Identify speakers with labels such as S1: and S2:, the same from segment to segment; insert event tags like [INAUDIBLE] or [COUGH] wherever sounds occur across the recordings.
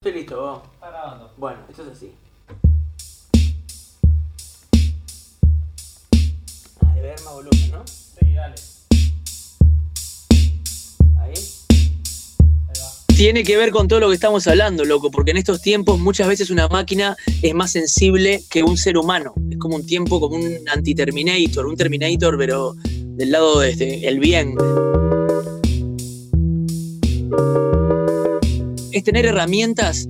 S1: Estoy listo, vos.
S2: Está grabando.
S1: Bueno, esto es así. Ah, debe haber más volumen, ¿no?
S2: Sí, dale.
S1: Ahí.
S2: Ahí va.
S3: Tiene que ver con todo lo que estamos hablando, loco, porque en estos tiempos muchas veces una máquina es más sensible que un ser humano. Es como un tiempo, como un anti-Terminator, un Terminator, pero del lado del el bien. Es tener herramientas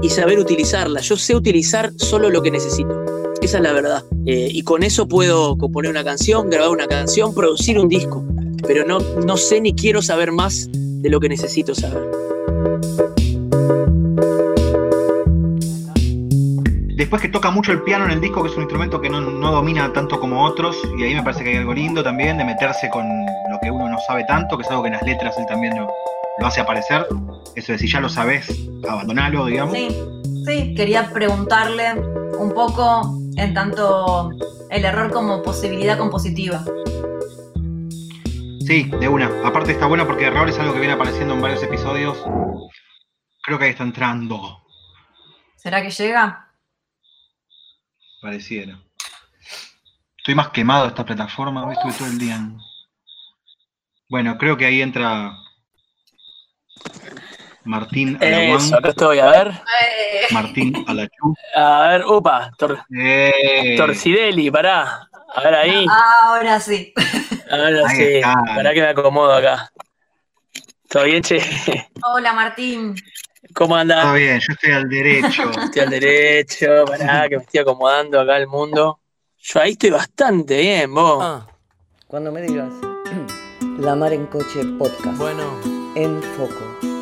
S3: y saber utilizarlas. Yo sé utilizar solo lo que necesito. Esa es la verdad. Eh, y con eso puedo componer una canción, grabar una canción, producir un disco. Pero no, no sé ni quiero saber más de lo que necesito saber.
S4: Después que toca mucho el piano en el disco, que es un instrumento que no, no domina tanto como otros, y ahí me parece que hay algo lindo también de meterse con lo que uno no sabe tanto, que es algo que en las letras él también lo, lo hace aparecer. Eso de si ya lo sabes, abandonalo, digamos.
S5: Sí, sí, quería preguntarle un poco en tanto el error como posibilidad compositiva.
S4: Sí, de una. Aparte está buena porque error es algo que viene apareciendo en varios episodios. Creo que ahí está entrando,
S5: ¿Será que llega?
S4: pareciera. Estoy más quemado de esta plataforma, hoy estuve todo el día. en- Bueno, creo que ahí entra Martín Alaguán.
S3: Eso, acá estoy, a ver.
S4: Martín Alachú.
S3: A ver, upa, Tor-
S4: Eh,
S3: Torcidelli, pará. A ver ahí.
S5: Ahora sí.
S3: Ahora
S4: Ahí
S3: sí.
S4: está.
S3: Pará que me acomodo acá. ¿Todo bien, che?
S5: Hola Martín.
S3: ¿Cómo
S4: Todo
S3: andás?
S4: bien, yo estoy al derecho. [LAUGHS]
S3: Estoy al derecho, pará, que me estoy acomodando acá el mundo. Yo ahí estoy bastante bien, vos.
S1: Ah,
S6: Cuando me digas [CLEARS THROAT] La Mar en Coche Podcast
S1: bueno.
S6: en Foco.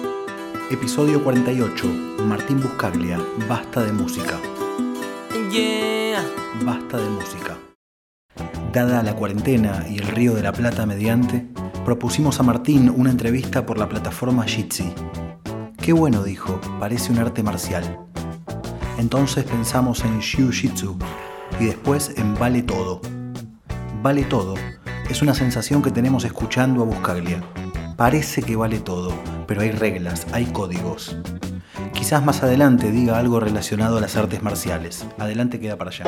S7: Episodio 48. Martín Buscaglia. Basta de música.
S1: Yeah.
S7: Basta de música. Dada la cuarentena y el Río de la Plata mediante, propusimos a Martín una entrevista por la plataforma Jitsi. Qué bueno, dijo, parece un arte marcial. Entonces pensamos en Jiu Jitsu y después en Vale Todo. Vale Todo es una sensación que tenemos escuchando a Buscaglia. Parece que vale todo, pero hay reglas, hay códigos. Quizás más adelante diga algo relacionado a las artes marciales. Adelante queda para allá.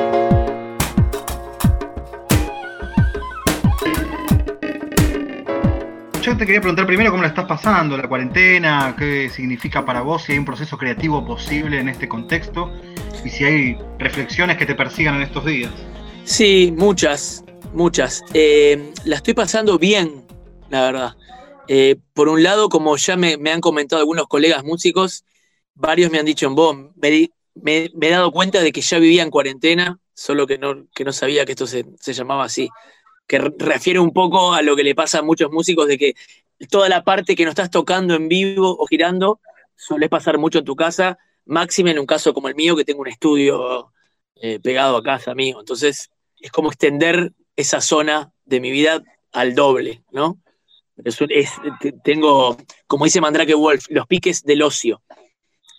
S4: Yo te quería preguntar primero cómo la estás pasando, la cuarentena, qué significa para vos, si hay un proceso creativo posible en este contexto y si hay reflexiones que te persigan en estos días.
S3: Sí, muchas, muchas. Eh, la estoy pasando bien, la verdad. Eh, por un lado, como ya me, han comentado algunos colegas músicos, varios me han dicho en vos, me, he dado cuenta de que ya vivía en cuarentena, solo que no, que no sabía que esto se, se llamaba así. Que re- refiere un poco a lo que le pasa a muchos músicos de que toda la parte que no estás tocando en vivo o girando, suele pasar mucho en tu casa, máxime en un caso como el mío, que tengo un estudio eh, pegado a casa mío. Entonces, es como extender esa zona de mi vida al doble, ¿no? Es es- te- tengo, como dice Mandrake Wolf, los piques del ocio.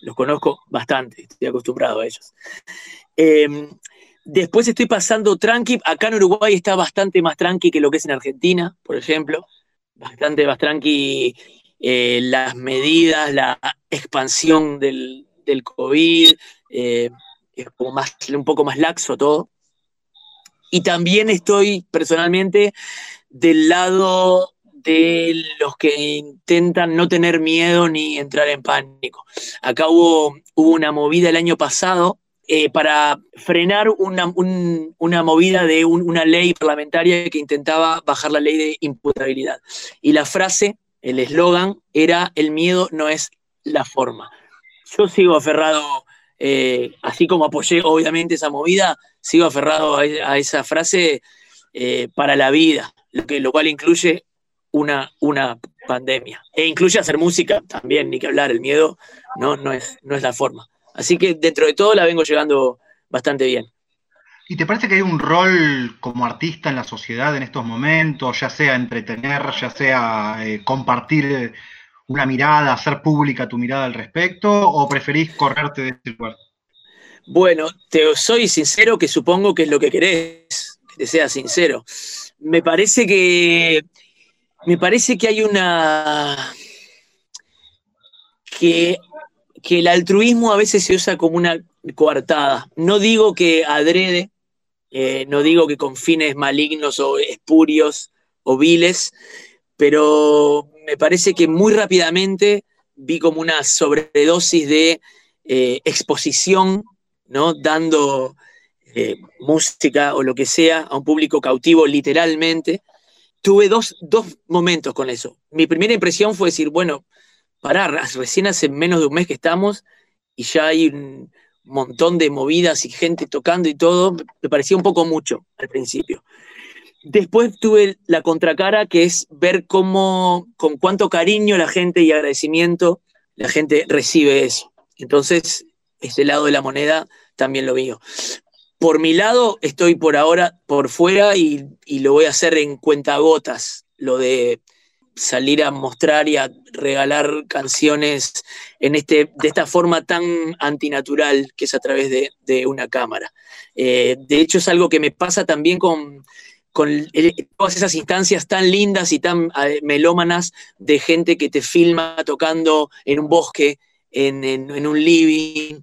S3: Los conozco bastante, estoy acostumbrado a ellos. Eh, después estoy pasando tranqui. Acá en Uruguay está bastante más tranqui que lo que es en Argentina, por ejemplo. Bastante más tranqui eh, las medidas, la expansión del, del COVID. eh, es como más, un poco más laxo todo. Y también estoy personalmente del lado de los que intentan no tener miedo ni entrar en pánico. Acá hubo, hubo una movida el año pasado eh, para frenar una, un- una movida de un- una ley parlamentaria que intentaba bajar la ley de imputabilidad. Y la frase, el eslogan, era el miedo no es la forma. Yo sigo aferrado, eh, así como apoyé obviamente esa movida, sigo aferrado a, a esa frase eh, para la vida, lo, que, lo cual incluye una, una pandemia. E incluye hacer música también, ni que hablar, el miedo no, no, es, no es la forma. Así que dentro de todo la vengo llegando bastante bien.
S4: ¿Y te parece que hay un rol como artista en la sociedad en estos momentos, ya sea entretener, ya sea eh, compartir eh, una mirada, hacer pública tu mirada al respecto, o preferís correrte de ese lugar?
S3: Bueno, te soy sincero que supongo que es lo que querés, que te sea sincero. Me parece que me parece que hay una que el altruismo a veces se usa como una coartada. No digo que adrede, eh, no digo que con fines malignos o espurios o viles, pero me parece que muy rápidamente vi como una sobredosis de eh, exposición, ¿no? Dando eh, música o lo que sea a un público cautivo literalmente. Tuve dos, dos momentos con eso. Mi primera impresión fue decir, bueno, pará, [LAUGHS] recién hace menos de un mes que estamos y ya hay un montón de movidas y gente tocando y todo, me parecía un poco mucho al principio. Después tuve la contracara, que es ver cómo, con cuánto cariño la gente y agradecimiento la gente recibe eso. Entonces, ese lado de la moneda también lo veo. Por mi lado, estoy por ahora por fuera y, lo voy a hacer en cuentagotas, lo de salir a mostrar y a regalar canciones en este, de esta forma tan antinatural que es a través de, una cámara. Eh, de hecho, es algo que me pasa también con, con todas esas instancias tan lindas y tan eh, melómanas de gente que te filma tocando en un bosque, en, un living,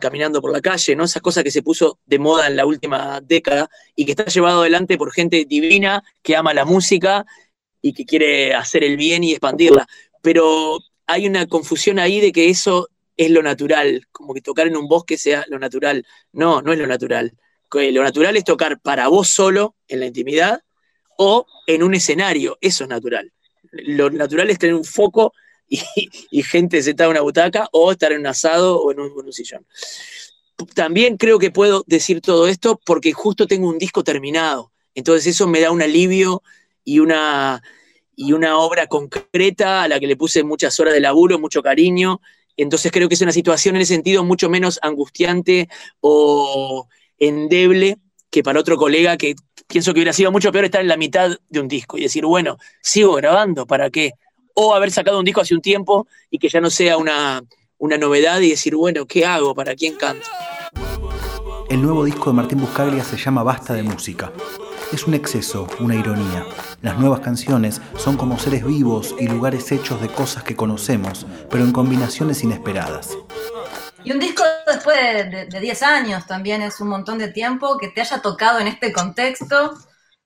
S3: caminando por la calle, ¿no? Esa cosa que se puso de moda en la última década y que está llevado adelante por gente divina que ama la música y que quiere hacer el bien y expandirla. Pero hay una confusión ahí de que eso es lo natural, como que tocar en un bosque sea lo natural. No, no es lo natural. Lo natural es tocar para vos solo en la intimidad o en un escenario, eso es natural. Lo natural es tener un foco y, gente sentada en una butaca o estar en un asado o en un, en sillón. También creo que puedo decir todo esto porque justo tengo un disco terminado. Entonces eso me da un alivio y una, y una obra concreta a la que le puse muchas horas de laburo, mucho cariño. Entonces creo que es una situación en ese sentido mucho menos angustiante o endeble que para otro colega que pienso que hubiera sido mucho peor estar en la mitad de un disco y decir, bueno, sigo grabando, ¿para qué? O haber sacado un disco hace un tiempo y que ya no sea una, una novedad y decir, bueno, ¿qué hago? ¿Para quién canto?
S7: El nuevo disco de Martín Buscaglia se llama Basta de Música. Es un exceso, una ironía. Las nuevas canciones son como seres vivos y lugares hechos de cosas que conocemos, pero en combinaciones inesperadas.
S5: Y un disco después de 10 años también es un montón de tiempo que te haya tocado en este contexto.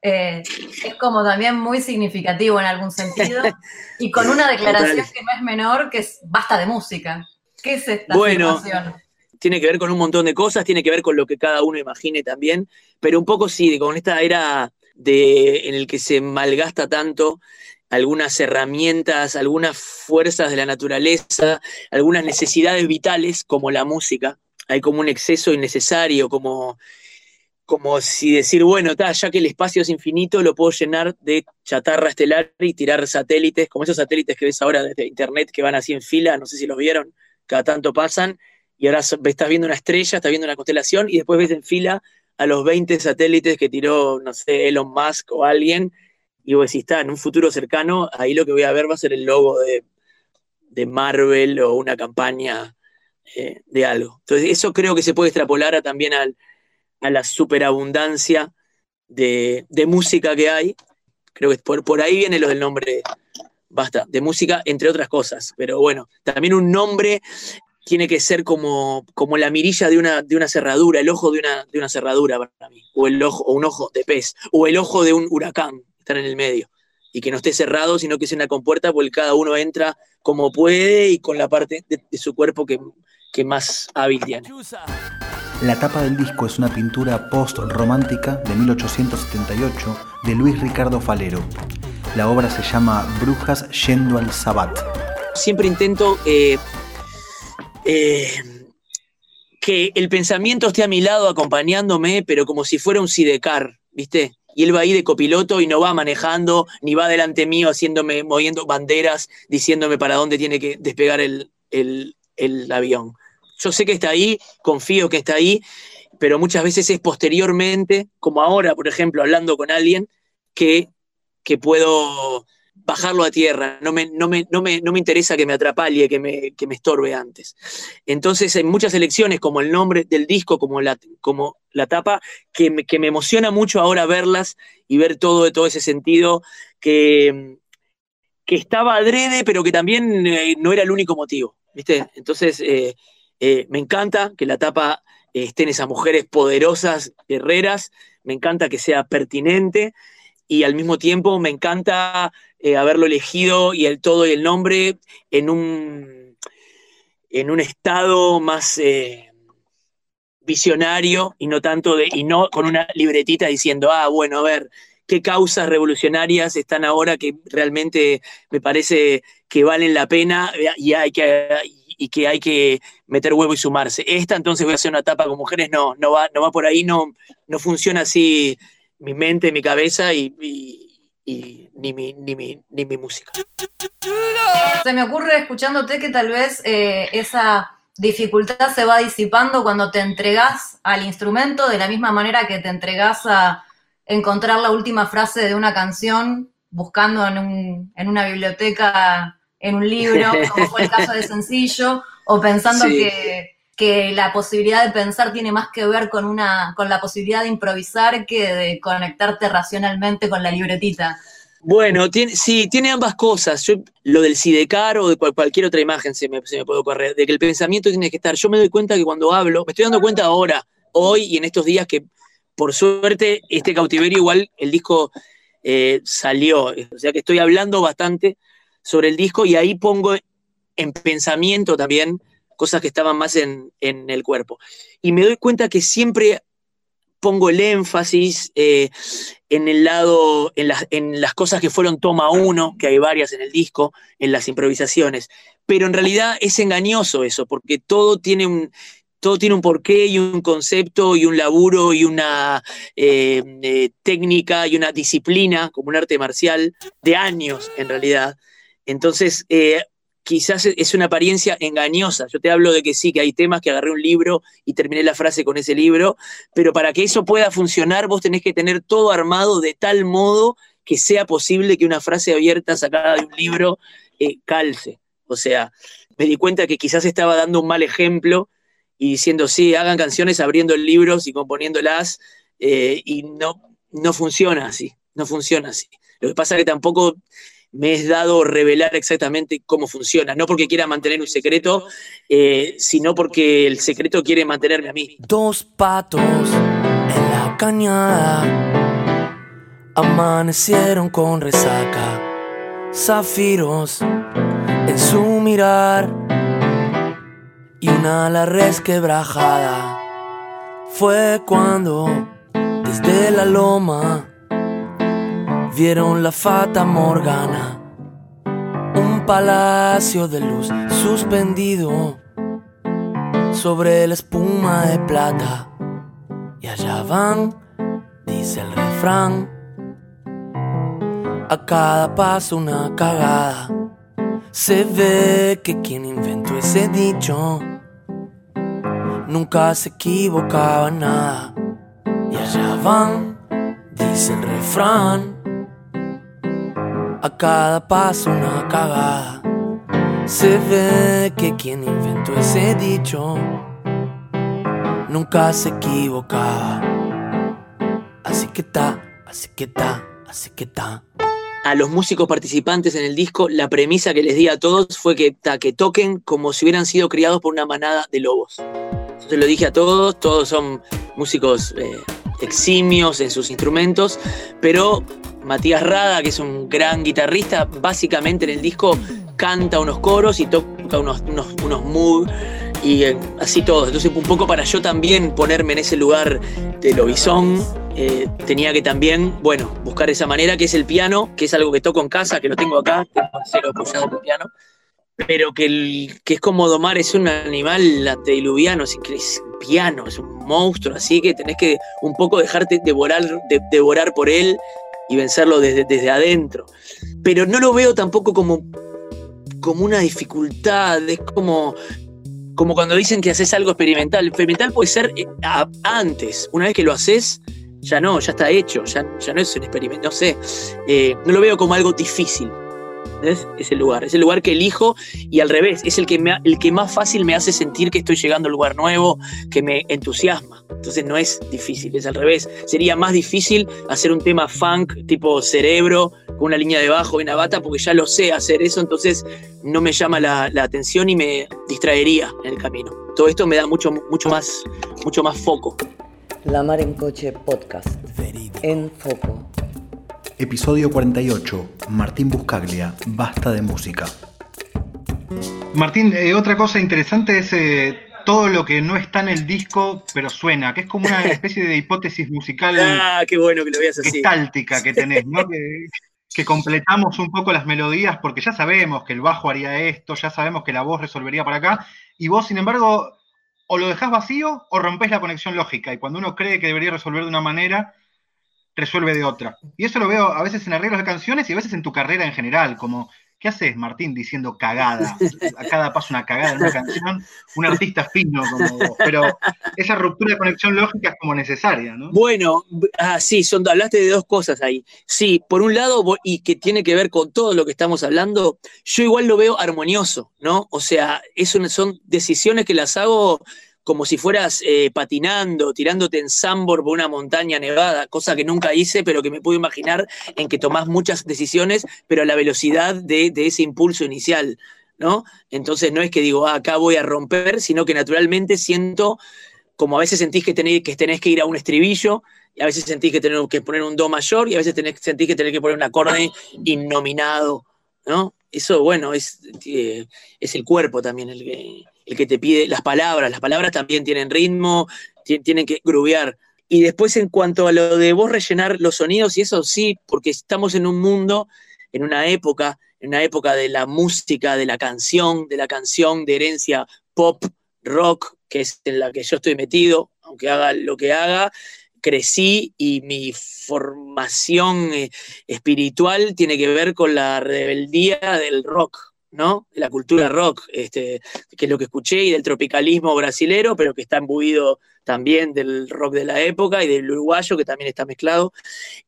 S5: Eh, es como también muy significativo en algún sentido. [LAUGHS] Y con una declaración que no es menor, que es basta de música. ¿Qué es esta
S3: bueno, situación? tiene que ver con un montón de cosas, tiene que ver con lo que cada uno imagine también, pero un poco sí, con esta era de, en el que se malgasta tanto algunas herramientas, algunas fuerzas de la naturaleza, algunas necesidades vitales como la música. Hay como un exceso innecesario, como, como si decir, bueno, ya que el espacio es infinito, lo puedo llenar de chatarra estelar y tirar satélites, como esos satélites que ves ahora desde internet que van así en fila, no sé si los vieron, cada tanto pasan, y ahora estás viendo una estrella, estás viendo una constelación y después ves en fila a los 20 satélites que tiró, no sé, Elon Musk o alguien, y vos decís, está, en un futuro cercano, ahí lo que voy a ver va a ser el logo de, Marvel o una campaña eh, de algo. Entonces, eso creo que se puede extrapolar también a la superabundancia de, de, música que hay. Creo que por, por ahí viene lo del nombre, basta, de música, entre otras cosas. Pero bueno, también un nombre tiene que ser como, como la mirilla de una, de una cerradura, el ojo de una, de una cerradura para mí, o, el ojo, o un ojo de pez, o el ojo de un huracán, estar en el medio, y que no esté cerrado, sino que sea una compuerta, porque cada uno entra como puede y con la parte de, su cuerpo que, que más hábil tiene.
S7: La tapa del disco es una pintura post-romántica de 1878 de Luis Ricardo Falero. La obra se llama Brujas yendo al Sabbat.
S3: Siempre intento eh, eh, que el pensamiento esté a mi lado acompañándome, pero como si fuera un sidecar, ¿viste? Y él va ahí de copiloto y no va manejando, ni va delante mío haciéndome, moviendo banderas, diciéndome para dónde tiene que despegar el, el avión. Yo sé que está ahí, confío que está ahí, pero muchas veces es posteriormente, como ahora, por ejemplo, hablando con alguien, que, que puedo bajarlo a tierra, no me, no me, no me, no me interesa que me atrapalie, que me, que me estorbe antes. Entonces hay muchas elecciones, como el nombre del disco, como la, como la tapa, que me, que me emociona mucho ahora verlas y ver todo todo ese sentido que, que estaba adrede, pero que también eh, no era el único motivo. ¿viste? Entonces, eh, eh, me encanta que la tapa eh, estén esas mujeres poderosas, guerreras, me encanta que sea pertinente. Y al mismo tiempo me encanta eh, haberlo elegido y el todo y el nombre en un, en un estado más eh, visionario y no tanto de, y no con una libretita diciendo, ah, bueno, a ver, qué causas revolucionarias están ahora que realmente me parece que valen la pena y hay que, y que, hay que meter huevo y sumarse. Esta entonces voy a hacer una tapa con mujeres, no, no va, no va por ahí, no, no funciona así mi mente, mi cabeza y ni, mi, ni, mi, ni mi música.
S5: Se me ocurre escuchándote que tal vez eh, esa dificultad se va disipando cuando te entregas al instrumento de la misma manera que te entregas a encontrar la última frase de una canción buscando en, un- en una biblioteca, en un libro, [LAUGHS] como fue el caso de Sencillo, o pensando
S3: Sí.
S5: que, que la posibilidad de pensar tiene más que ver con, una, con la posibilidad de improvisar que de conectarte racionalmente con la libretita.
S3: Bueno, tiene, sí, tiene ambas cosas. Yo, lo del Sidecar o de cual- cualquier otra imagen se me, se me puede ocurrir, de que el pensamiento tiene que estar. Yo me doy cuenta que cuando hablo, me estoy dando cuenta ahora, hoy y en estos días que, por suerte, este cautiverio igual el disco eh, salió. O sea que estoy hablando bastante sobre el disco y ahí pongo en pensamiento también cosas que estaban más en, en el cuerpo. Y me doy cuenta que siempre pongo el énfasis eh, en el lado, en las, en las cosas que fueron toma uno, que hay varias en el disco, en las improvisaciones. Pero en realidad es engañoso eso, porque todo tiene un, todo tiene un porqué y un concepto y un laburo y una eh, eh, técnica y una disciplina, como un arte marcial, de años en realidad. Entonces, eh, quizás es una apariencia engañosa. Yo te hablo de que sí, que hay temas que agarré un libro y terminé la frase con ese libro, pero para que eso pueda funcionar vos tenés que tener todo armado de tal modo que sea posible que una frase abierta sacada de un libro eh, calce. O sea, me di cuenta que quizás estaba dando un mal ejemplo y diciendo, sí, hagan canciones abriendo libros y componiéndolas, eh, y no, no funciona así, no funciona así. Lo que pasa es que tampoco me es dado revelar exactamente cómo funciona, no porque quiera mantener un secreto, eh, sino porque el secreto quiere mantenerme a mí.
S8: Dos patos en la cañada amanecieron con resaca, zafiros en su mirar y una la resquebrajada. Fue cuando desde la loma vieron la fata morgana, un palacio de luz suspendido sobre la espuma de plata. Y allá van, dice el refrán, a cada paso una cagada. Se ve que quien inventó ese dicho nunca se equivocaba nada. Y allá van, dice el refrán, a cada paso una cagada. Se ve que quien inventó ese dicho nunca se equivocaba. Así que ta, así que ta, así que ta.
S3: a los músicos participantes en el disco, la premisa que les di a todos fue que, ta, que toquen como si hubieran sido criados por una manada de lobos. Entonces lo dije a todos, todos son músicos eh, eximios en sus instrumentos, pero Matías Rada, que es un gran guitarrista, básicamente en el disco canta unos coros y toca unos, unos, unos y eh, así todo. Entonces un poco para yo también ponerme en ese lugar de lobizón, eh, tenía que también, bueno, buscar esa manera que es el piano, que es algo que toco en casa, que lo tengo acá, cero apoyado el piano, pero que, el, que es como domar, es un animal antediluviano, es, es piano, es un monstruo, así que tenés que un poco dejarte devorar, de- devorar por él y vencerlo desde, desde adentro. Pero no lo veo tampoco como, como una dificultad, es como, como cuando dicen que haces algo experimental. Experimental puede ser eh, antes, una vez que lo haces, ya no, ya está hecho, ya, ya no es un experimento, no sé, eh, no lo veo como algo difícil. Es el lugar, es el lugar que elijo y al revés, es el que, el que más fácil me hace sentir que estoy llegando a un lugar nuevo, que me entusiasma. Entonces no es difícil, es al revés. Sería más difícil hacer un tema funk tipo cerebro, con una línea de bajo y una bata porque ya lo sé hacer eso, entonces no me llama la, la atención y me distraería en el camino. Todo esto me da mucho, mucho, más, mucho más foco.
S6: La Mar en Coche Podcast. En Foco.
S7: Episodio 48. Martín Buscaglia. Basta de música.
S4: Martín, eh, otra cosa interesante es eh, todo lo que no está en el disco, pero suena, que es como una [LAUGHS] especie de hipótesis musical
S3: Ah, qué bueno que lo veas así.
S4: gestáltica que tenés, ¿no? [LAUGHS] Que, que completamos un poco las melodías, porque ya sabemos que el bajo haría esto, ya sabemos que la voz resolvería para acá, y vos, sin embargo, o lo dejás vacío o rompés la conexión lógica, y cuando uno cree que debería resolver de una manera, resuelve de otra. Y eso lo veo a veces en arreglos de canciones y a veces en tu carrera en general, como, ¿qué haces, Martín, diciendo cagada? A cada paso una cagada en una canción, un artista fino como vos, pero esa ruptura de conexión lógica es como necesaria, ¿no?
S3: Bueno, ah, sí, son, hablaste de dos cosas ahí. Sí, por un lado, y que tiene que ver con todo lo que estamos hablando, yo igual lo veo armonioso, ¿no? O sea, es una- son decisiones que las hago como si fueras eh, patinando, tirándote en sambor por una montaña nevada, cosa que nunca hice, pero que me puedo imaginar en que tomás muchas decisiones, pero a la velocidad de, de ese impulso inicial, ¿no? Entonces no es que digo, ah, acá voy a romper, sino que naturalmente siento como a veces sentís que tenés, que tenés que ir a un estribillo, y a veces sentís que tenés que poner un do mayor, y a veces tenés, sentís que tenés que poner un acorde innominado, ¿no? Eso, bueno, es, eh, es el cuerpo también el que, el que te pide las palabras. Las palabras también tienen ritmo, ti- tienen que grubear. Y después, en cuanto a lo de vos rellenar los sonidos, y eso sí, porque estamos en un mundo, en una época, en una época de la música, de la canción, de la canción de herencia pop, rock, que es en la que yo estoy metido, aunque haga lo que haga, crecí y mi formación eh, espiritual tiene que ver con la rebeldía del rock, ¿no? La cultura rock, este, que es lo que escuché, y del tropicalismo brasilero, pero que está imbuido también del rock de la época y del uruguayo, que también está mezclado.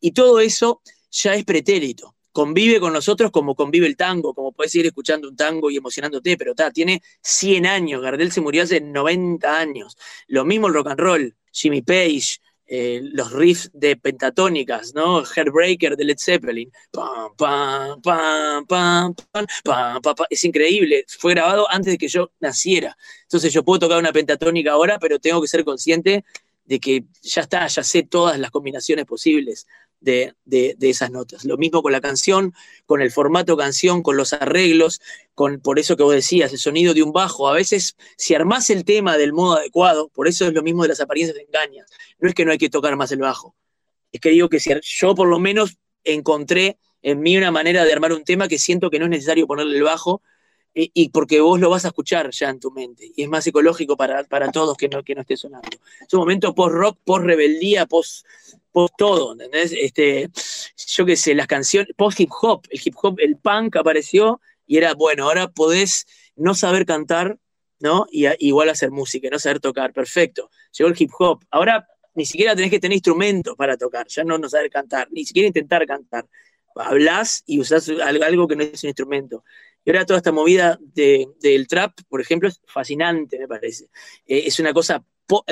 S3: Y todo eso ya es pretérito. Convive con nosotros como convive el tango, como puedes seguir escuchando un tango y emocionándote, pero está, tiene 100 años. Gardel se murió hace 90 años. Lo mismo el rock and roll, Jimmy Page, eh, los riffs de pentatónicas, ¿no? Heartbreaker de Led Zeppelin. Es increíble. Fue grabado antes de que yo naciera. Entonces yo puedo tocar una pentatónica ahora, pero tengo que ser consciente de que ya está, ya sé todas las combinaciones posibles de, de- esas notas. Lo mismo con la canción, con el formato canción, con los arreglos, con por eso que vos decías, el sonido de un bajo. A veces, si armás el tema del modo adecuado, por eso es lo mismo de las apariencias de engañas. No es que no hay que tocar más el bajo. Es que digo que si yo por lo menos encontré en mí una manera de armar un tema que siento que no es necesario ponerle el bajo, y, porque vos lo vas a escuchar ya en tu mente. Y es más psicológico para, para todos que no, que no esté sonando. Es un momento post-rock, post-rebeldía, post, post todo, ¿entendés? Este, yo qué sé, las canciones, post-hip hop, el hip hop, el punk apareció y era, bueno, ahora podés no saber cantar, ¿no? Y a- igual hacer música, no saber tocar, perfecto. Llegó el hip hop. Ahora ni siquiera tenés que tener instrumentos para tocar, ya no, no saber cantar, ni siquiera intentar cantar. Hablás y usás algo, que no es un instrumento. Y ahora toda esta movida de- del trap, por ejemplo, es fascinante, me parece. Eh, es una cosa,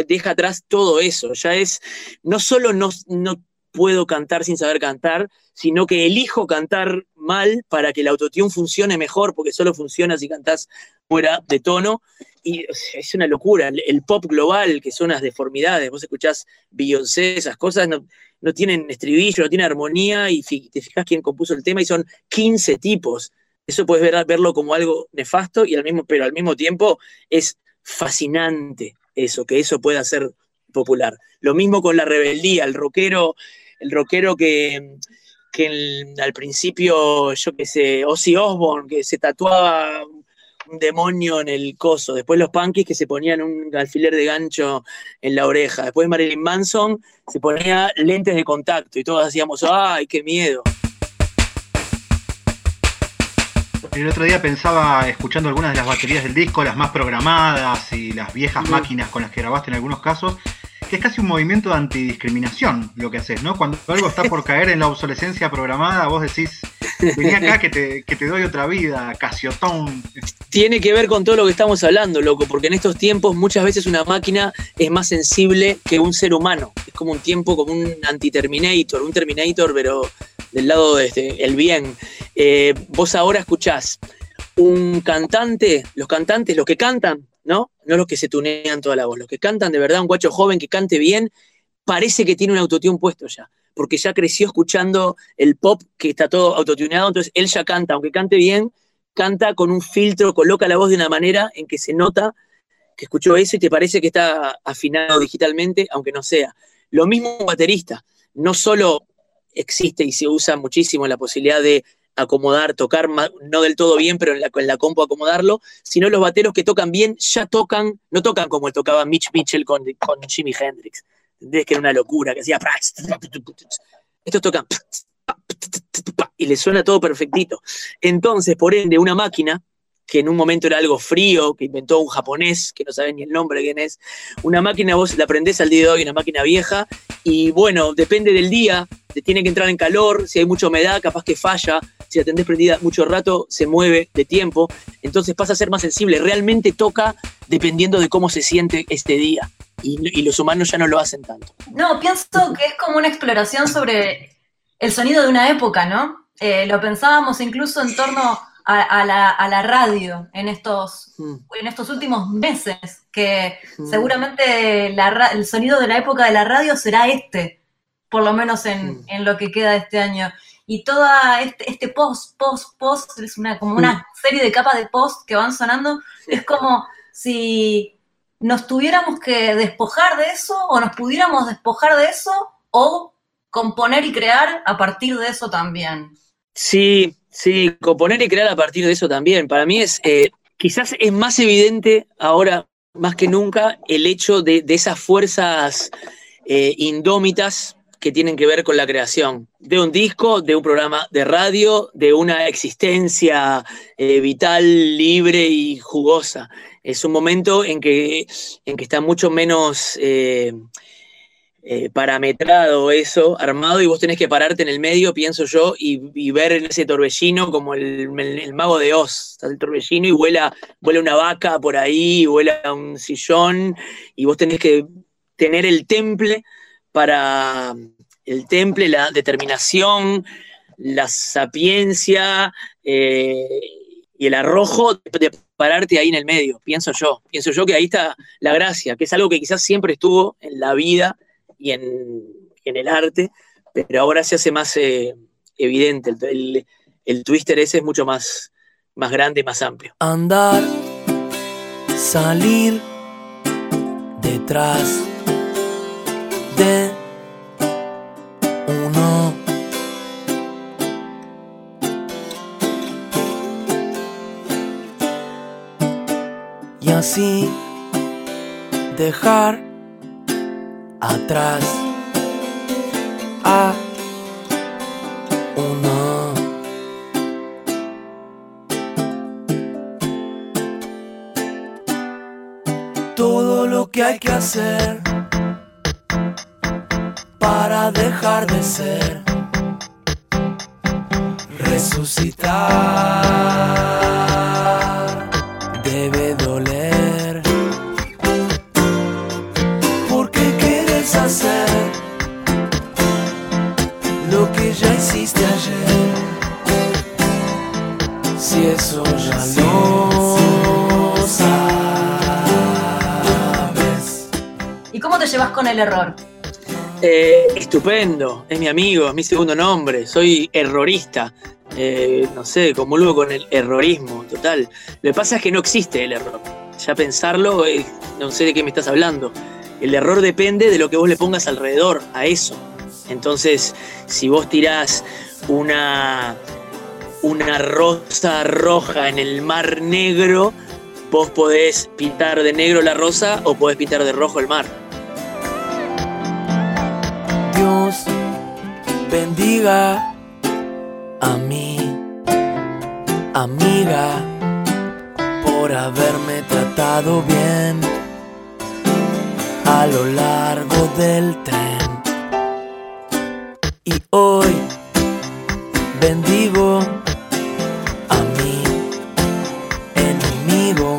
S3: deja atrás todo eso. Ya es, no solo no, no puedo cantar sin saber cantar, sino que elijo cantar mal para que el autotune funcione mejor, porque solo funciona si cantás fuera de tono. Y es una locura. El, el pop global, que son las deformidades, vos escuchás Beyoncé, esas cosas, no, no tienen estribillo, no tienen armonía, y fi- te fijas quién compuso el tema, y son 15 tipos. Eso puedes ver- verlo como algo nefasto, y al mismo, pero al mismo tiempo es fascinante eso, que eso pueda ser popular. Lo mismo con la rebeldía, el rockero, el rockero que, que al principio, yo qué sé, Ozzy Osbourne, que se tatuaba un demonio en el coso, después los punkies que se ponían un alfiler de gancho en la oreja, después Marilyn Manson se ponía lentes de contacto y todos hacíamos, ¡ay, qué miedo!
S4: El otro día pensaba, escuchando algunas de las baterías del disco, las más programadas y las viejas máquinas con las que grabaste en algunos casos, que es casi un movimiento de antidiscriminación lo que haces, ¿no? Cuando algo está por caer en la obsolescencia programada, vos decís, vení acá que te, que te doy otra vida, Casiotón.
S3: Tiene que ver con todo lo que estamos hablando, loco, porque en estos tiempos muchas veces una máquina es más sensible que un ser humano. Es como un tiempo como un anti-Terminator, un Terminator, pero del lado del el bien. Eh, vos ahora escuchás un cantante, los cantantes, los que cantan, ¿no? No los que se tunean toda la voz, los que cantan de verdad, un guacho joven que cante bien, parece que tiene un autotune puesto ya, porque ya creció escuchando el pop que está todo autotuneado, entonces él ya canta, aunque cante bien, canta con un filtro, coloca la voz de una manera en que se nota que escuchó eso y te parece que está afinado digitalmente, aunque no sea. Lo mismo un baterista, no solo existe y se usa muchísimo la posibilidad de acomodar, tocar, no del todo bien, pero en la, en la compu acomodarlo, sino los bateros que tocan bien ya tocan, no tocan como tocaba Mitch Mitchell con, con Jimi Hendrix. ¿Entendés? Que era una locura, que hacía... Estos tocan... Y le suena todo perfectito. Entonces, por ende, una máquina que en un momento era algo frío, que inventó un japonés, que no sabe ni el nombre de quién es. Una máquina, vos la aprendés al día de hoy, una máquina vieja, y bueno, depende del día, te tiene que entrar en calor, si hay mucha humedad, capaz que falla, si la tenés prendida mucho rato, se mueve de tiempo, entonces pasa a ser más sensible, realmente toca dependiendo de cómo se siente este día, y, y los humanos ya no lo hacen tanto.
S5: No, pienso que es como una exploración sobre el sonido de una época, ¿no? Eh, lo pensábamos incluso en torno a, la, radio en estos, mm. en estos últimos meses, que mm. seguramente el sonido de la época de la radio será este, por lo menos en, mm. en lo que queda de este año. Y todo este, este, post, post, post, es una, como una serie de capas de post que van sonando, es como si nos tuviéramos que despojar de eso o nos pudiéramos despojar de eso o componer y crear a partir de eso también.
S3: Sí, Sí, componer y crear a partir de eso también. Para mí es, eh, quizás es más evidente ahora, más que nunca, el hecho de, esas fuerzas eh, indómitas que tienen que ver con la creación de un disco, de un programa de radio, de una existencia eh, vital, libre y jugosa. Es un momento en que, en que está mucho menos eh, parametrado eso, armado, y vos tenés que pararte en el medio, pienso yo, y, ver en ese torbellino como el, mago de Oz. El torbellino y vuela, vuela una vaca por ahí, vuela un sillón, y vos tenés que tener el temple para el temple, la determinación, la sapiencia eh, y el arrojo de pararte ahí en el medio, pienso yo. Pienso yo que ahí está la gracia, que es algo que quizás siempre estuvo en la vida y en, el arte, pero ahora se hace más eh, evidente. El, twister ese es mucho más, más grande y más amplio.
S8: Andar, salir detrás de uno. Y así dejar atrás. A uno. Todo lo que hay que hacer para dejar de ser, resucitar,
S5: error?
S3: Eh, estupendo, es mi amigo, es mi segundo nombre, soy errorista. Eh, no sé, luego con el errorismo total. Lo que pasa es que no existe el error. Ya pensarlo, eh, no sé de qué me estás hablando. El error depende de lo que vos le pongas alrededor a eso. Entonces, si vos tirás una, una rosa roja en el mar negro, vos podés pintar de negro la rosa o podés pintar de rojo el mar.
S8: Bendiga a mí, amiga, por haberme tratado bien a lo largo del tren. Y hoy bendigo a mi enemigo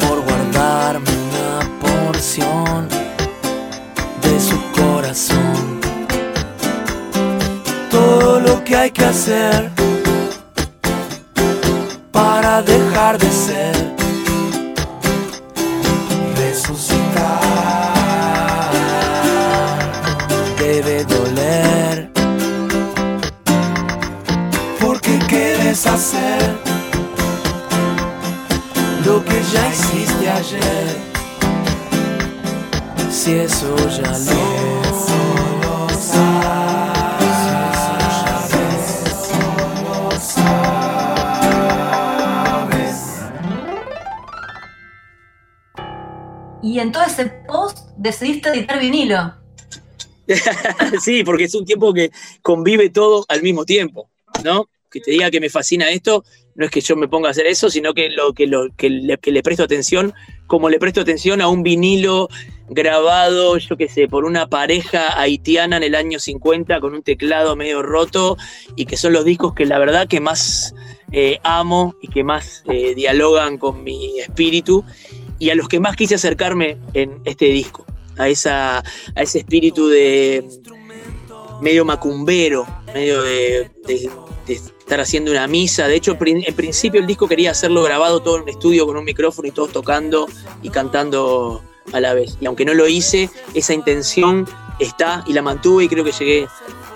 S8: por guardarme una porción hay que hacer para dejar de ser. Resucitar debe doler. Porque quieres hacer lo que ya hiciste ayer. Si eso ya lo
S5: Y en todo ese post decidiste editar vinilo. [LAUGHS]
S3: sí, porque es un tiempo que convive todo al mismo tiempo, ¿no? Que te diga que me fascina esto, no es que yo me ponga a hacer eso, sino que lo que, le presto atención, como le presto atención a un vinilo grabado, yo qué sé, por una pareja haitiana en el año 50 con un teclado medio roto y que son los discos que la verdad que más eh, amo y que más eh, dialogan con mi espíritu y a los que más quise acercarme en este disco, a, esa, a ese espíritu de medio macumbero, medio de, de, de estar haciendo una misa. De hecho, en principio el disco quería hacerlo grabado todo en un estudio con un micrófono y todos tocando y cantando a la vez. Y aunque no lo hice, esa intención está y la mantuve y creo que llegué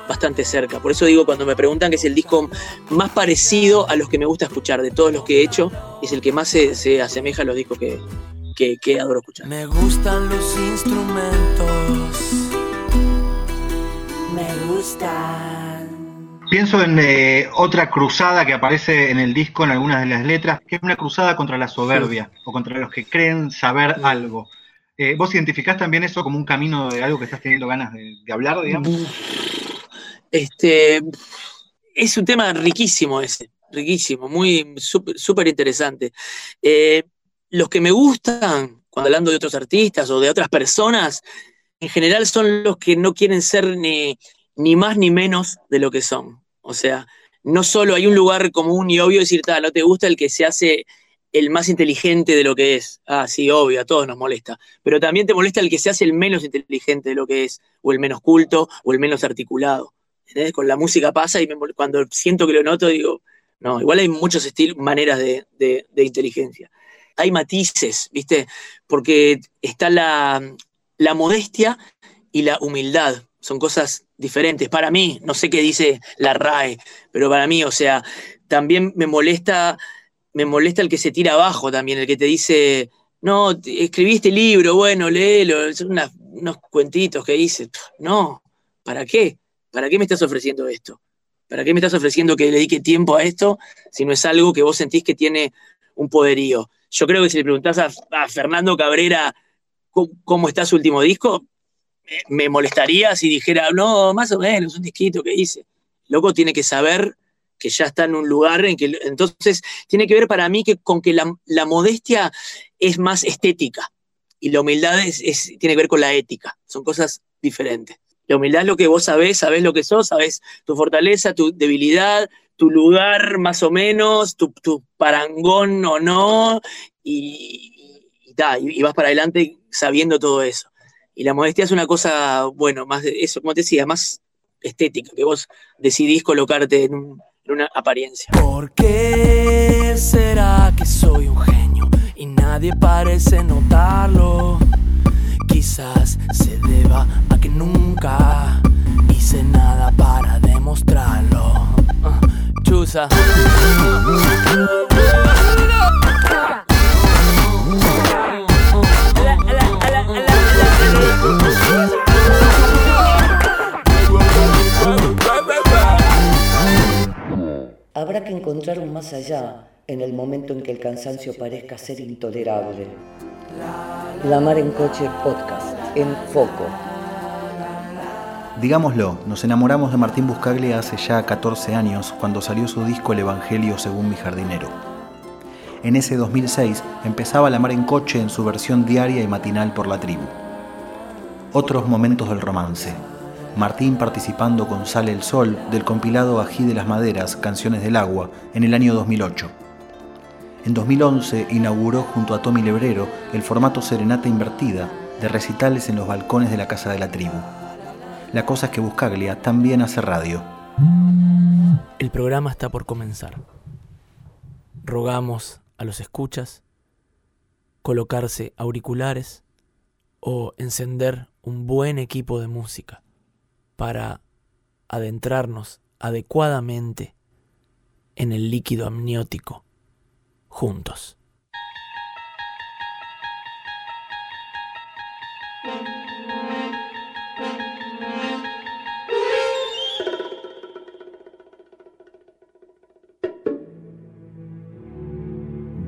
S3: bastante cerca. Por eso digo, cuando me preguntan que es el disco más parecido a los que me gusta escuchar, de todos los que he hecho, es el que más se, se asemeja a los discos que, que, que, adoro escuchar.
S8: Me gustan los instrumentos.
S6: Me gustan.
S4: Pienso en eh, otra cruzada que aparece en el disco en algunas de las letras, que es una cruzada contra la soberbia sí. o contra los que creen saber sí. algo. Eh, ¿Vos identificás también eso como un camino de algo que estás teniendo ganas de, de hablar, digamos?
S3: Este, es un tema riquísimo ese, riquísimo, muy súper interesante. Eh, los que me gustan, cuando hablando de otros artistas o de otras personas, en general son los que no quieren ser ni, ni más ni menos de lo que son. O sea, no solo hay un lugar común y obvio decir, no te gusta el que se hace el más inteligente de lo que es. Ah, sí, obvio, a todos nos molesta. Pero también te molesta el que se hace el menos inteligente de lo que es, o el menos culto, o el menos articulado. Con la música pasa y cuando siento que lo noto digo, no, igual hay estilos, maneras de, de, inteligencia hay matices, ¿viste? Porque está la, la, modestia y la humildad. Son cosas diferentes. Para mí, no sé qué dice la RAE, pero para mí, o sea, también me molesta, me molesta el que se tira abajo también, el que te dice, no, escribiste libro, bueno, léelo, son unos cuentitos que hice. No, ¿para qué? ¿Para qué me estás ofreciendo esto? ¿Para qué me estás ofreciendo que dedique tiempo a esto si no es algo que vos sentís que tiene un poderío? Yo creo que si le preguntás a, Fernando Cabrera cómo, está su último disco, me, molestaría si dijera, no, más o menos, un disquito que hice. Loco tiene que saber que ya está en un lugar en que. Entonces, tiene que ver para mí que, con que la, modestia es más estética y la humildad es, tiene que ver con la ética. Son cosas diferentes. La humildad es lo que vos sabés, sabés lo que sos, sabés tu fortaleza, tu debilidad, tu lugar más o menos, tu, parangón o no, y, y, y, vas para adelante sabiendo todo eso. Y la modestia es una cosa, bueno, más eso, como te decía, más estética, que vos decidís colocarte en, en una apariencia.
S8: ¿Por qué será que soy un genio y nadie parece notarlo? Quizás se deba a que nunca hice nada para demostrarlo. Uh, chusa.
S6: Habrá que encontrar un más allá en el momento en que el cansancio parezca ser intolerable. La Mar en Coche Podcast, en Foco.
S7: Digámoslo, nos enamoramos de Martín Buscaglia hace ya 14 años cuando salió su disco El Evangelio según mi jardinero. En ese 2006 empezaba La Mar en Coche en su versión diaria y matinal por la tribu. Otros momentos del romance. Martín participando con Sale el Sol del compilado Ají de las Maderas, Canciones del Agua, en el año 2008. En 2011 inauguró junto a Tommy Lebrero el formato Serenata Invertida de recitales en los balcones de la Casa de la Tribu. La cosa es que Buscaglia también hace radio.
S8: El programa está por comenzar. Rogamos a los escuchas colocarse auriculares o encender un buen equipo de música para adentrarnos adecuadamente en el líquido amniótico juntos.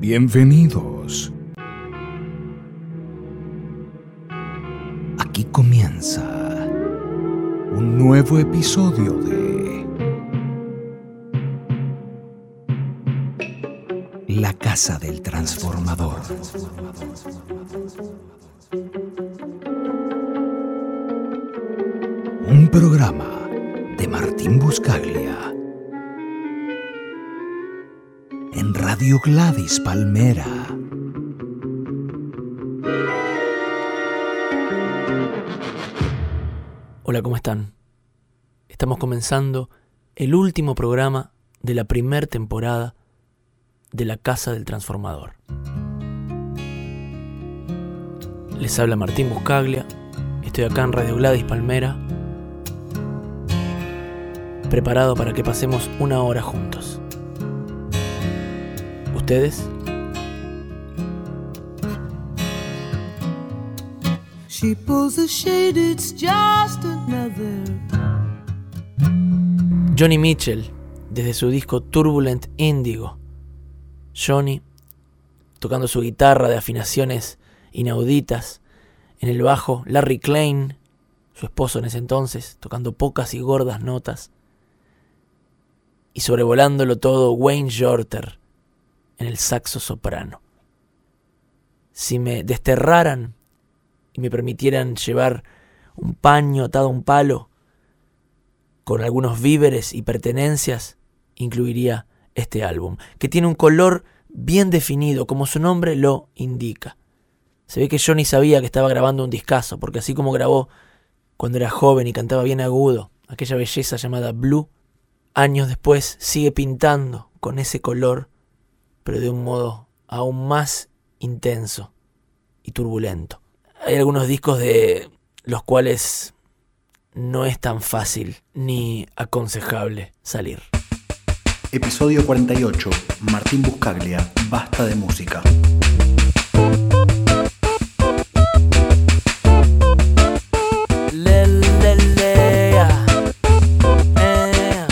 S9: Bienvenidos. Aquí comienza un nuevo episodio de Casa del Transformador. Un programa de Martín Buscaglia. En Radio Gladys Palmera.
S8: Hola, ¿cómo están? Estamos comenzando el último programa de la primer temporada de La Casa del Transformador. Les habla Martín Buscaglia, estoy acá en Radio Gladys Palmera, preparado para que pasemos una hora juntos. ¿Ustedes?
S10: She pulls the shade, it's just another.
S8: Johnny Mitchell, desde su disco Turbulent Indigo. Johnny tocando su guitarra de afinaciones inauditas. En el bajo, Larry Klein, su esposo en ese entonces, tocando pocas y gordas notas. Y sobrevolándolo todo, Wayne Shorter en el saxo soprano. Si me desterraran y me permitieran llevar un paño atado a un palo con algunos víveres y pertenencias, incluiría este álbum, que tiene un color bien definido, como su nombre lo indica. Se ve que Johnny sabía que estaba grabando un discazo, porque así como grabó cuando era joven y cantaba bien agudo, aquella belleza llamada Blue, años después sigue pintando con ese color, pero de un modo aún más intenso y turbulento. Hay algunos discos de los cuales no es tan fácil ni aconsejable salir.
S7: Episodio 48. Martín Buscaglia. Basta de música.
S8: Eh.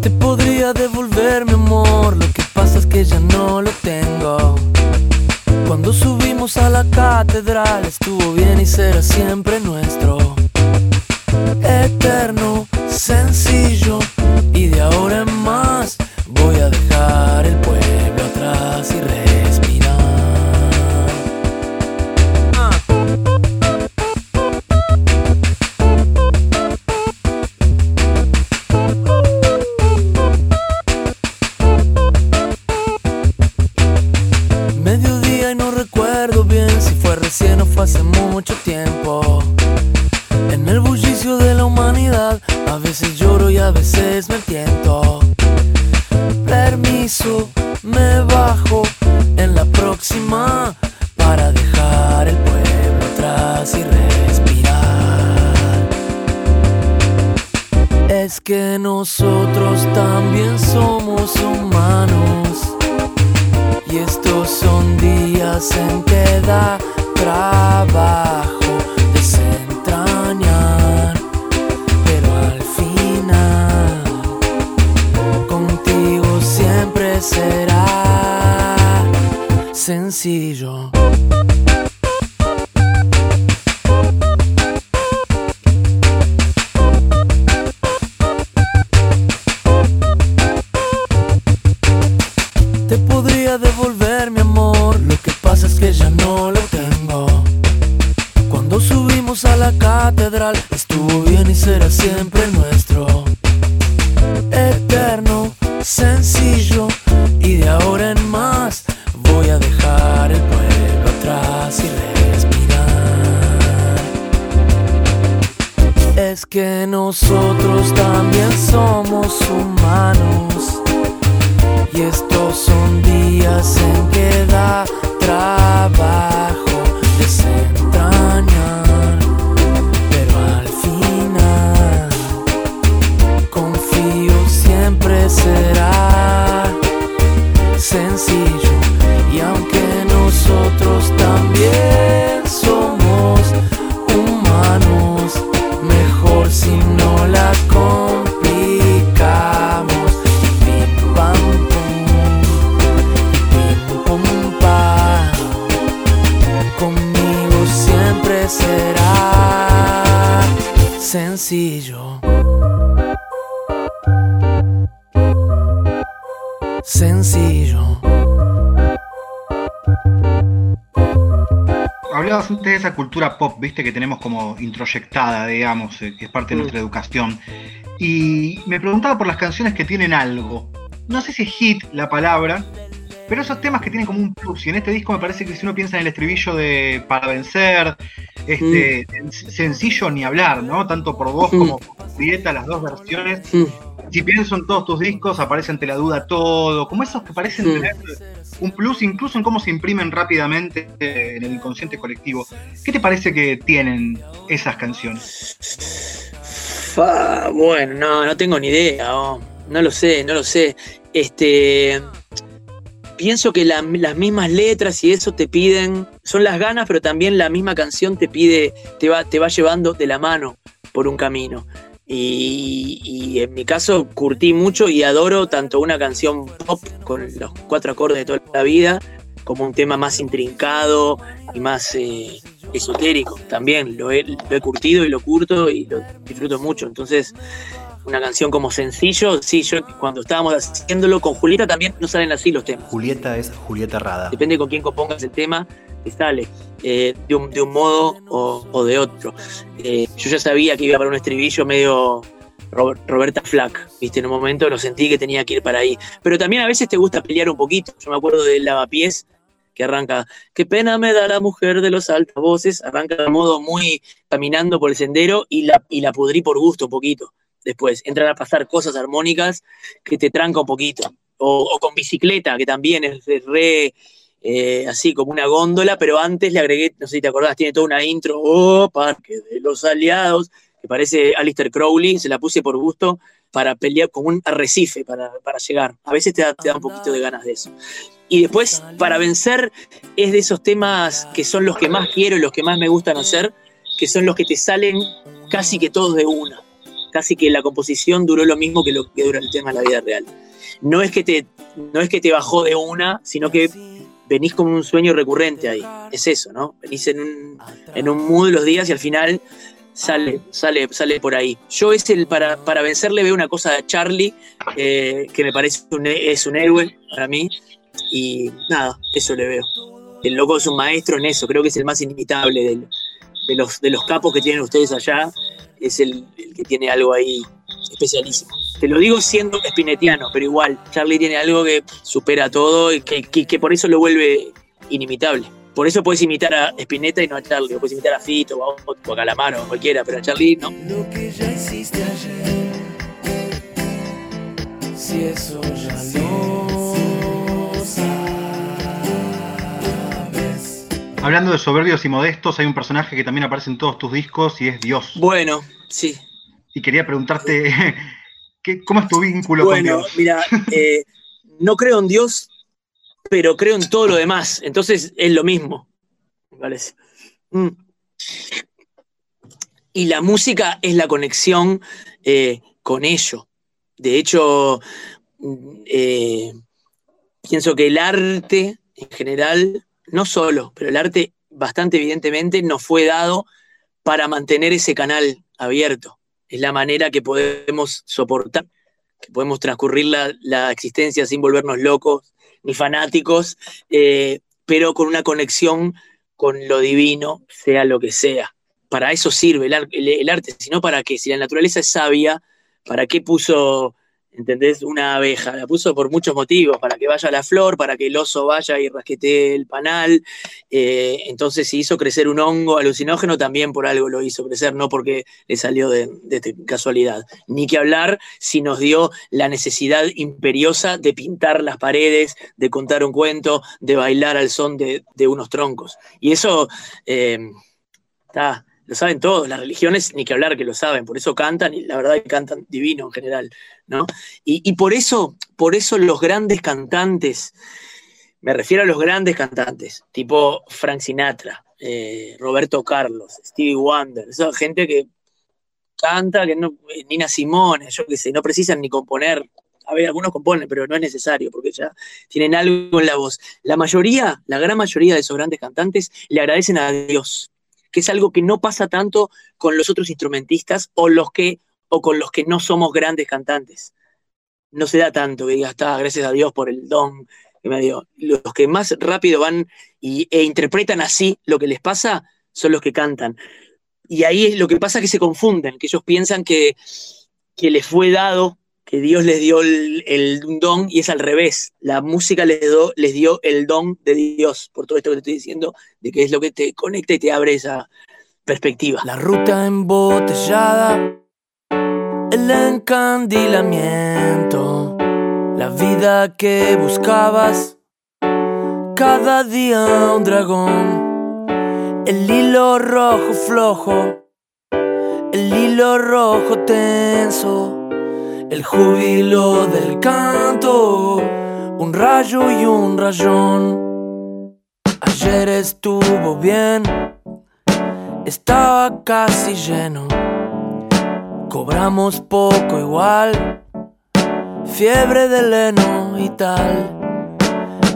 S8: Te podría devolver mi amor, lo que pasa es que ya no lo tengo. Cuando subimos a la catedral estuvo bien y será siempre nuestro. Eterno, sencillo y de ahora en más voy a dejar el pueblo atrás y Permiso, me bajo en la próxima para dejar el pueblo atrás y respirar. Es que nosotros también somos humanos. Y estos son días en que da trabajo sencillo.
S4: Viste, que tenemos como introyectada, digamos, eh, que es parte de nuestra educación. Y me preguntaba por las canciones que tienen algo. No sé si es hit la palabra, pero esos temas que tienen como un plus. Y en este disco me parece que si uno piensa en el estribillo de Para Vencer, este, sencillo ni hablar, ¿no? Tanto por vos como por Julieta, las dos versiones. Si pienso en todos tus discos, aparece ante la duda todo. Como esos que parecen
S3: Mm.
S4: tener un plus, incluso en cómo se imprimen rápidamente eh, en el inconsciente colectivo. ¿Qué te parece que tienen esas canciones?
S3: Bueno, no, no tengo ni idea. oh. No lo sé, no lo sé. Este. Pienso que la- las mismas letras y eso te piden. Son las ganas, pero también la misma canción te pide. Te va, te va llevando de la mano por un camino. Y, y en mi caso curtí mucho y adoro tanto una canción pop con los cuatro acordes de toda la vida, como un tema más intrincado y más eh, esotérico. También lo he, lo he curtido y lo curto y lo disfruto mucho. Entonces, una canción como sencillo, sí, yo cuando estábamos haciéndolo con Julieta también no salen así los temas.
S7: Julieta es Julieta Rada.
S3: Depende con quién compongas el tema, te sale eh, de, un, de un modo o, o de otro. Eh, yo ya sabía que iba para un estribillo medio Robert- Roberta Flack, ¿viste? En un momento lo sentí que tenía que ir para ahí. Pero también a veces te gusta pelear un poquito. Yo me acuerdo del lavapiés que arranca, qué pena me da la mujer de los altavoces, arranca de modo muy caminando por el sendero y la, y la pudrí por gusto un poquito. Después entran a pasar cosas armónicas que te tranca un poquito. O, con bicicleta, que también es de re eh, así como una góndola, pero antes le agregué, no sé si te acordás, tiene toda una intro, oh, Parque de los Aliados, que parece Alistair Crowley, se la puse por gusto para pelear como un arrecife para, para llegar. A veces te da, te da un poquito de ganas de eso. Y después, para vencer, es de esos temas que son los que más quiero y los que más me gustan hacer, que son los que te salen casi que todos de una. Casi que la composición duró lo mismo que lo que dura el tema en la vida real. No es que te, no es que te bajó de una, sino que venís como un sueño recurrente ahí. Es eso, ¿no? Venís en un, en un mood los días y al final sale, sale, sale por ahí. Yo es el para, para vencerle veo una cosa de Charlie, eh, que me parece un, es un héroe para mí. Y nada, eso le veo. El loco es un maestro en eso, creo que es el más inimitable de, los, de los capos que tienen ustedes allá. Es el que tiene algo ahí especialísimo. Te lo digo siendo espinetiano, pero igual, Charlie tiene algo que supera todo y que, que- que por eso lo vuelve inimitable. Por eso puedes imitar a Spinetta y no a Charlie, o puedes imitar a Fito o a, o a Calamaro o cualquiera, pero a Charlie no.
S8: Lo que ya hiciste ayer, si eso ya sabes.
S4: Hablando de soberbios y modestos, hay un personaje que también aparece en todos tus discos y es Dios.
S3: Bueno, sí.
S4: Y quería preguntarte, [LAUGHS] ¿qué- ¿cómo es tu vínculo
S3: Bueno,
S4: con Dios?
S3: mira, [LAUGHS] eh, no creo en Dios, pero creo en todo lo demás. Entonces es lo mismo, me parece. Mm. Y la música es la conexión eh, con ello. De hecho, mm, eh, pienso que el arte en general, no solo, pero el arte bastante evidentemente nos fue dado para mantener ese canal abierto. Es la manera que podemos soportar que podemos transcurrir la, la existencia sin volvernos locos ni fanáticos, eh, pero con una conexión con lo divino, sea lo que sea. Para eso sirve el, el- el arte, sino para qué. Si la naturaleza es sabia, ¿para qué puso ¿entendés? Una abeja, la puso por muchos motivos, para que vaya la flor, para que el oso vaya y rasquetee el panal, eh, entonces si hizo crecer un hongo alucinógeno, también por algo lo hizo crecer, no porque le salió de, de casualidad. Ni que hablar si nos dio la necesidad imperiosa de pintar las paredes, de contar un cuento, de bailar al son de, unos troncos. Y eso eh, está lo saben todos, las religiones ni que hablar que lo saben, por eso cantan y la verdad que cantan divino en general, ¿no? Y, por eso, por eso los grandes cantantes, me refiero a los grandes cantantes, tipo Frank Sinatra, eh, Roberto Carlos, Stevie Wonder, esa gente que canta, que no, eh, Nina Simone, yo qué sé, no precisan ni componer. A ver, algunos componen, pero no es necesario porque ya tienen algo en la voz. La mayoría, la gran mayoría de esos grandes cantantes le agradecen a Dios que es algo que no pasa tanto con los otros instrumentistas o, los que, o con los que no somos grandes cantantes. No se da tanto que diga, está, gracias a Dios por el don que me dio. Los que más rápido van y, e interpretan así lo que les pasa son los que cantan. Y ahí es lo que pasa que se confunden, que ellos piensan que, que les fue dado que Dios les dio el, don y es al revés. La música les, les dio el don de Dios, por todo esto que te estoy diciendo, de que es lo que te conecta y te abre esa perspectiva.
S8: La ruta embotellada, el encandilamiento, la vida que buscabas, cada día un dragón, el hilo rojo flojo, el hilo rojo tenso el júbilo del canto, un rayo y un rayón. Ayer estuvo bien, estaba casi lleno. Cobramos poco igual, fiebre de leno y tal.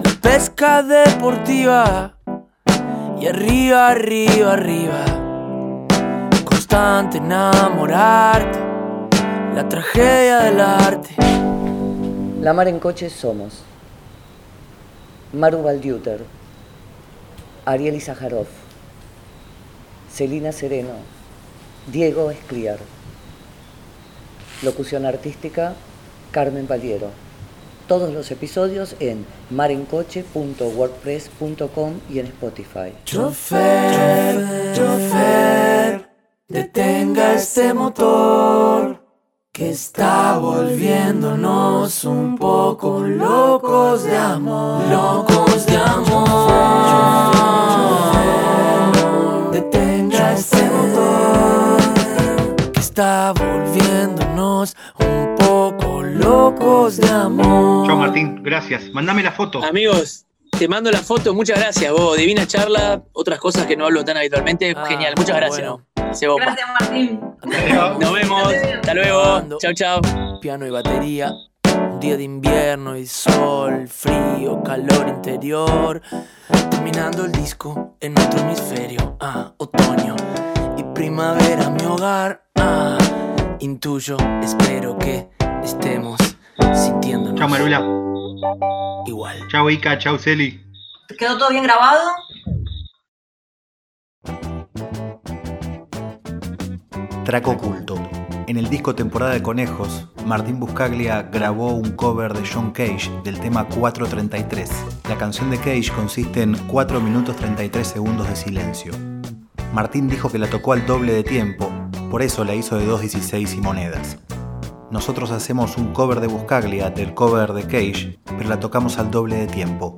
S8: La pesca deportiva y arriba, arriba, arriba. Constante enamorarte la tragedia del arte.
S6: La mar en coche somos Maru Valdiuter, Ariel Izajarov, Celina Sereno, Diego Escliar. Locución artística, Carmen Valiero. Todos los episodios en marencoche.wordpress.com y en Spotify.
S8: Chofer, chofer, detenga este motor que está volviéndonos un poco locos de amor, locos de amor. Detenga este motor que está volviéndonos un poco locos de amor.
S4: Chao Martín, gracias. Mándame la foto.
S3: Amigos, te mando la foto, muchas gracias, vos. Divina charla, otras cosas que no hablo tan habitualmente.
S8: Ah,
S3: Genial, muchas gracias.
S5: Gracias, Martín.
S3: Nos vemos. Hasta luego. Chao, chao.
S8: Piano y batería. Un día de invierno y sol, frío, calor interior. Terminando el disco en otro hemisferio. Ah, otoño y primavera, mi hogar. Ah, intuyo, espero que estemos sintiéndonos.
S4: Chao, Marula.
S8: Igual.
S4: Chao, Ika. Chao, Celi.
S5: ¿Quedó todo bien grabado?
S7: Traco Oculto. En el disco Temporada de Conejos, Martín Buscaglia grabó un cover de John Cage del tema 433. La canción de Cage consiste en 4 minutos 33 segundos de silencio. Martín dijo que la tocó al doble de tiempo, por eso la hizo de 2.16 y monedas. Nosotros hacemos un cover de Buscaglia del cover de Cage, pero la tocamos al doble de tiempo.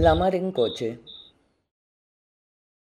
S6: La mar en coche.